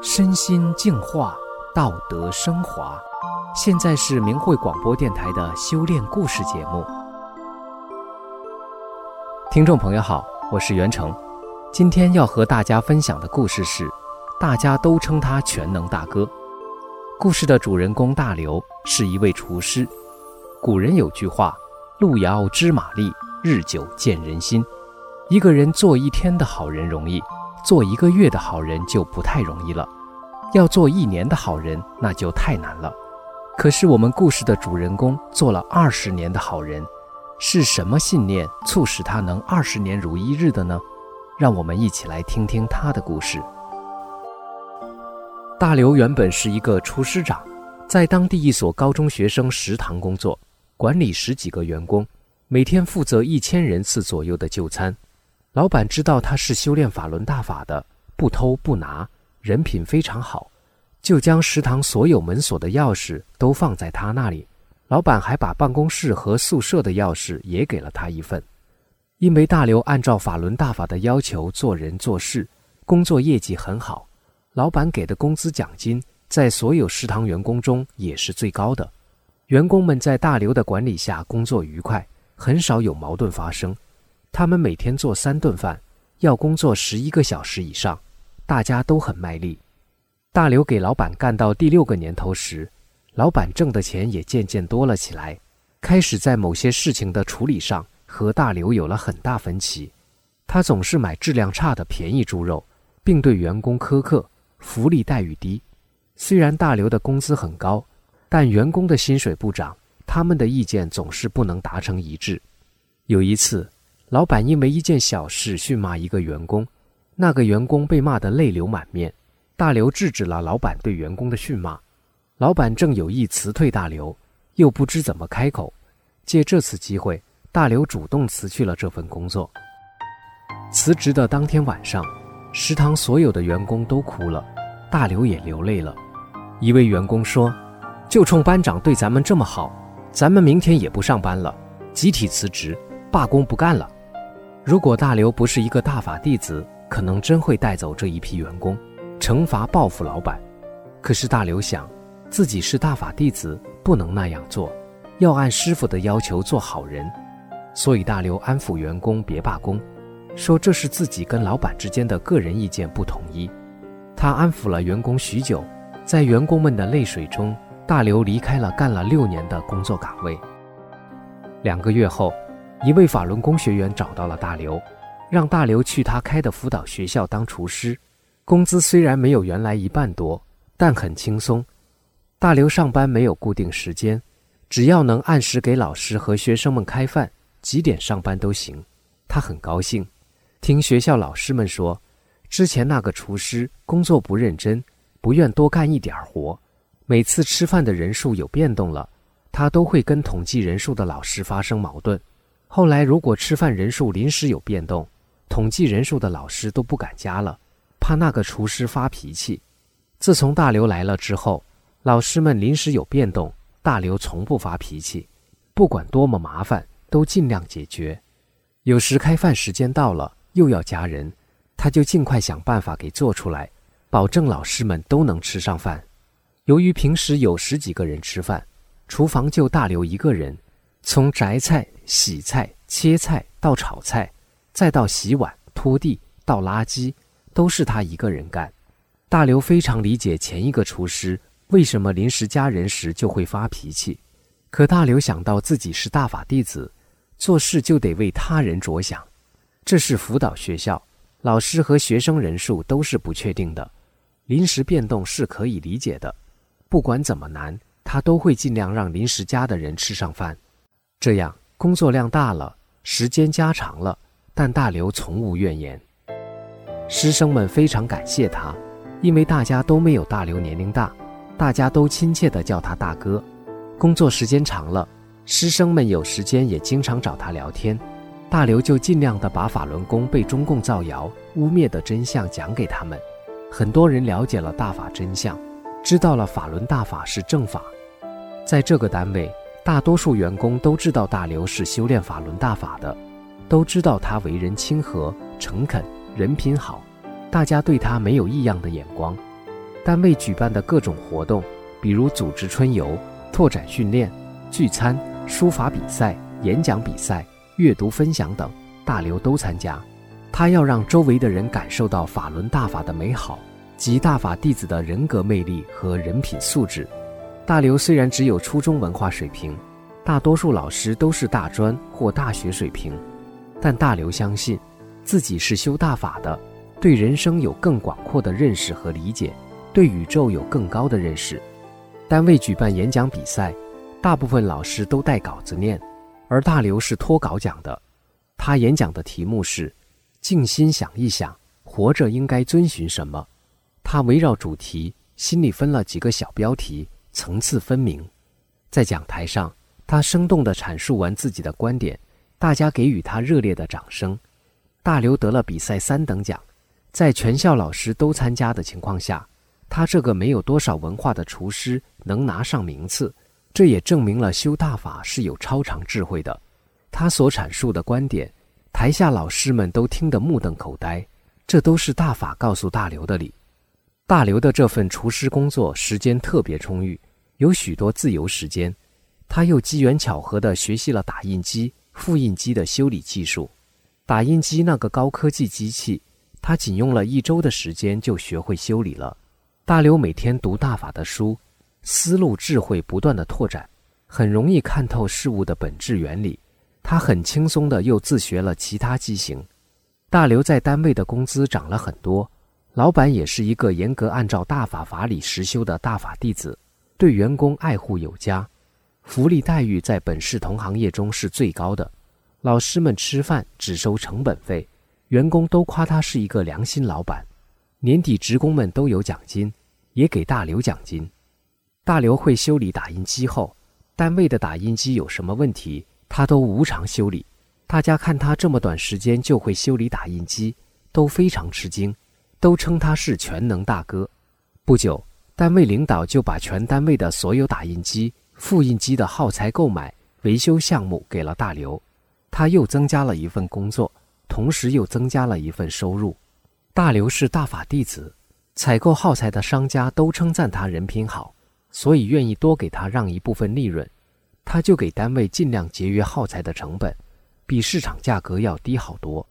身心净化，道德升华。现在是明慧广播电台的修炼故事节目。听众朋友好，我是袁成，今天要和大家分享的故事是，大家都称他全能大哥。故事的主人公大刘是一位厨师。古人有句话：“路遥知马力，日久见人心。”一个人做一天的好人容易。做一个月的好人就不太容易了，要做一年的好人那就太难了。可是我们故事的主人公做了二十年的好人，是什么信念促使他能二十年如一日的呢？让我们一起来听听他的故事。大刘原本是一个厨师长，在当地一所高中学生食堂工作，管理十几个员工，每天负责一千人次左右的就餐。老板知道他是修炼法轮大法的，不偷不拿，人品非常好，就将食堂所有门锁的钥匙都放在他那里。老板还把办公室和宿舍的钥匙也给了他一份。因为大刘按照法轮大法的要求做人做事，工作业绩很好，老板给的工资奖金在所有食堂员工中也是最高的。员工们在大刘的管理下工作愉快，很少有矛盾发生。他们每天做三顿饭，要工作十一个小时以上，大家都很卖力。大刘给老板干到第六个年头时，老板挣的钱也渐渐多了起来，开始在某些事情的处理上和大刘有了很大分歧。他总是买质量差的便宜猪肉，并对员工苛刻，福利待遇低。虽然大刘的工资很高，但员工的薪水不涨，他们的意见总是不能达成一致。有一次。老板因为一件小事训骂一个员工，那个员工被骂得泪流满面。大刘制止了老板对员工的训骂，老板正有意辞退大刘，又不知怎么开口。借这次机会，大刘主动辞去了这份工作。辞职的当天晚上，食堂所有的员工都哭了，大刘也流泪了。一位员工说：“就冲班长对咱们这么好，咱们明天也不上班了，集体辞职，罢工不干了。”如果大刘不是一个大法弟子，可能真会带走这一批员工，惩罚报复老板。可是大刘想，自己是大法弟子，不能那样做，要按师傅的要求做好人。所以大刘安抚员工别罢工，说这是自己跟老板之间的个人意见不统一。他安抚了员工许久，在员工们的泪水中，大刘离开了干了六年的工作岗位。两个月后。一位法轮功学员找到了大刘，让大刘去他开的辅导学校当厨师，工资虽然没有原来一半多，但很轻松。大刘上班没有固定时间，只要能按时给老师和学生们开饭，几点上班都行。他很高兴。听学校老师们说，之前那个厨师工作不认真，不愿多干一点活，每次吃饭的人数有变动了，他都会跟统计人数的老师发生矛盾。后来，如果吃饭人数临时有变动，统计人数的老师都不敢加了，怕那个厨师发脾气。自从大刘来了之后，老师们临时有变动，大刘从不发脾气，不管多么麻烦，都尽量解决。有时开饭时间到了，又要加人，他就尽快想办法给做出来，保证老师们都能吃上饭。由于平时有十几个人吃饭，厨房就大刘一个人。从摘菜、洗菜、切菜到炒菜，再到洗碗、拖地、倒垃圾，都是他一个人干。大刘非常理解前一个厨师为什么临时加人时就会发脾气，可大刘想到自己是大法弟子，做事就得为他人着想。这是辅导学校，老师和学生人数都是不确定的，临时变动是可以理解的。不管怎么难，他都会尽量让临时加的人吃上饭。这样工作量大了，时间加长了，但大刘从无怨言。师生们非常感谢他，因为大家都没有大刘年龄大，大家都亲切地叫他大哥。工作时间长了，师生们有时间也经常找他聊天，大刘就尽量地把法轮功被中共造谣污蔑的真相讲给他们。很多人了解了大法真相，知道了法轮大法是正法。在这个单位。大多数员工都知道大刘是修炼法轮大法的，都知道他为人亲和、诚恳，人品好，大家对他没有异样的眼光。单位举办的各种活动，比如组织春游、拓展训练、聚餐、书法比赛、演讲比赛、阅读分享等，大刘都参加。他要让周围的人感受到法轮大法的美好及大法弟子的人格魅力和人品素质。大刘虽然只有初中文化水平，大多数老师都是大专或大学水平，但大刘相信，自己是修大法的，对人生有更广阔的认识和理解，对宇宙有更高的认识。单位举办演讲比赛，大部分老师都带稿子念，而大刘是脱稿讲的。他演讲的题目是“静心想一想，活着应该遵循什么”。他围绕主题，心里分了几个小标题。层次分明，在讲台上，他生动地阐述完自己的观点，大家给予他热烈的掌声。大刘得了比赛三等奖，在全校老师都参加的情况下，他这个没有多少文化的厨师能拿上名次，这也证明了修大法是有超常智慧的。他所阐述的观点，台下老师们都听得目瞪口呆，这都是大法告诉大刘的理。大刘的这份厨师工作时间特别充裕。有许多自由时间，他又机缘巧合地学习了打印机、复印机的修理技术。打印机那个高科技机器，他仅用了一周的时间就学会修理了。大刘每天读大法的书，思路智慧不断的拓展，很容易看透事物的本质原理。他很轻松的又自学了其他机型。大刘在单位的工资涨了很多，老板也是一个严格按照大法法理实修的大法弟子。对员工爱护有加，福利待遇在本市同行业中是最高的。老师们吃饭只收成本费，员工都夸他是一个良心老板。年底职工们都有奖金，也给大刘奖金。大刘会修理打印机后，单位的打印机有什么问题，他都无偿修理。大家看他这么短时间就会修理打印机，都非常吃惊，都称他是全能大哥。不久。单位领导就把全单位的所有打印机、复印机的耗材购买、维修项目给了大刘，他又增加了一份工作，同时又增加了一份收入。大刘是大法弟子，采购耗材的商家都称赞他人品好，所以愿意多给他让一部分利润，他就给单位尽量节约耗材的成本，比市场价格要低好多。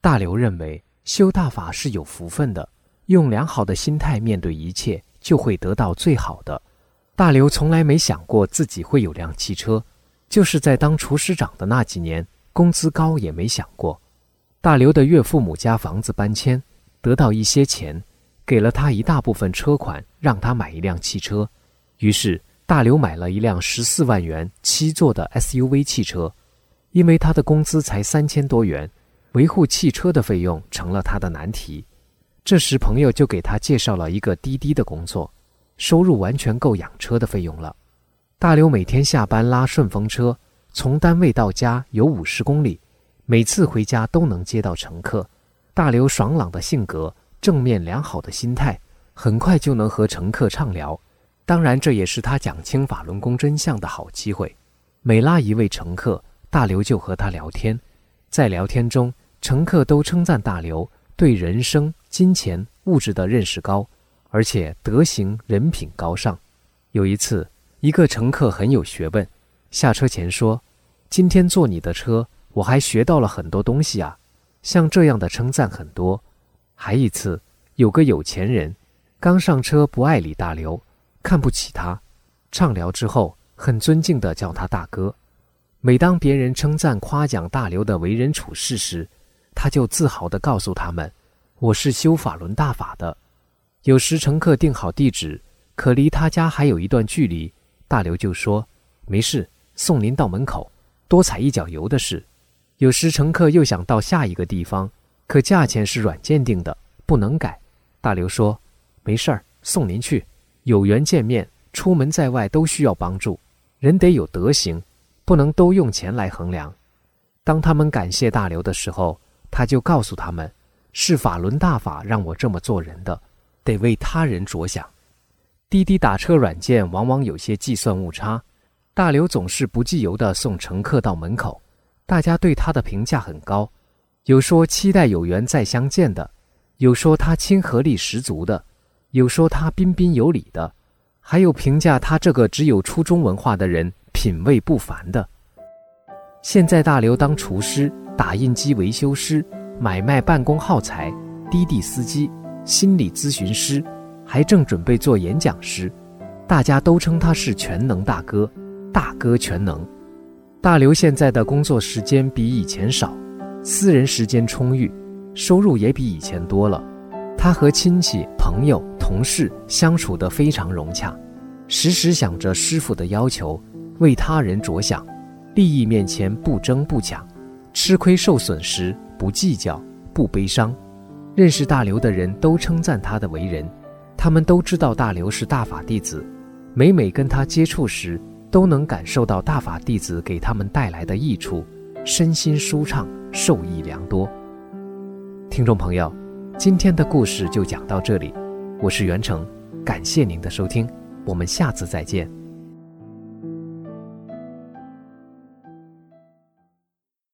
大刘认为修大法是有福分的，用良好的心态面对一切。就会得到最好的。大刘从来没想过自己会有辆汽车，就是在当厨师长的那几年，工资高也没想过。大刘的岳父母家房子搬迁，得到一些钱，给了他一大部分车款，让他买一辆汽车。于是大刘买了一辆十四万元七座的 SUV 汽车。因为他的工资才三千多元，维护汽车的费用成了他的难题。这时，朋友就给他介绍了一个滴滴的工作，收入完全够养车的费用了。大刘每天下班拉顺风车，从单位到家有五十公里，每次回家都能接到乘客。大刘爽朗的性格、正面良好的心态，很快就能和乘客畅聊。当然，这也是他讲清法轮功真相的好机会。每拉一位乘客，大刘就和他聊天，在聊天中，乘客都称赞大刘对人生。金钱物质的认识高，而且德行人品高尚。有一次，一个乘客很有学问，下车前说：“今天坐你的车，我还学到了很多东西啊。”像这样的称赞很多。还一次，有个有钱人刚上车不爱理大刘，看不起他。畅聊之后，很尊敬地叫他大哥。每当别人称赞夸奖大刘的为人处事时，他就自豪地告诉他们。我是修法轮大法的，有时乘客定好地址，可离他家还有一段距离，大刘就说：“没事，送您到门口，多踩一脚油的事。”有时乘客又想到下一个地方，可价钱是软件定的，不能改。大刘说：“没事儿，送您去。有缘见面，出门在外都需要帮助，人得有德行，不能都用钱来衡量。”当他们感谢大刘的时候，他就告诉他们。是法轮大法让我这么做人的，得为他人着想。滴滴打车软件往往有些计算误差，大刘总是不计油的送乘客到门口，大家对他的评价很高，有说期待有缘再相见的，有说他亲和力十足的，有说他彬彬有礼的，还有评价他这个只有初中文化的人品味不凡的。现在大刘当厨师、打印机维修师、买卖办公耗材、滴滴司机、心理咨询师，还正准备做演讲师，大家都称他是全能大哥，大哥全能。大刘现在的工作时间比以前少，私人时间充裕，收入也比以前多了。他和亲戚、朋友、同事相处得非常融洽，时时想着师傅的要求，为他人着想。利益面前不争不抢，吃亏受损时不计较不悲伤。认识大刘的人都称赞他的为人，他们都知道大刘是大法弟子，每每跟他接触时，都能感受到大法弟子给他们带来的益处，身心舒畅，受益良多。听众朋友，今天的故事就讲到这里，我是袁成，感谢您的收听，我们下次再见。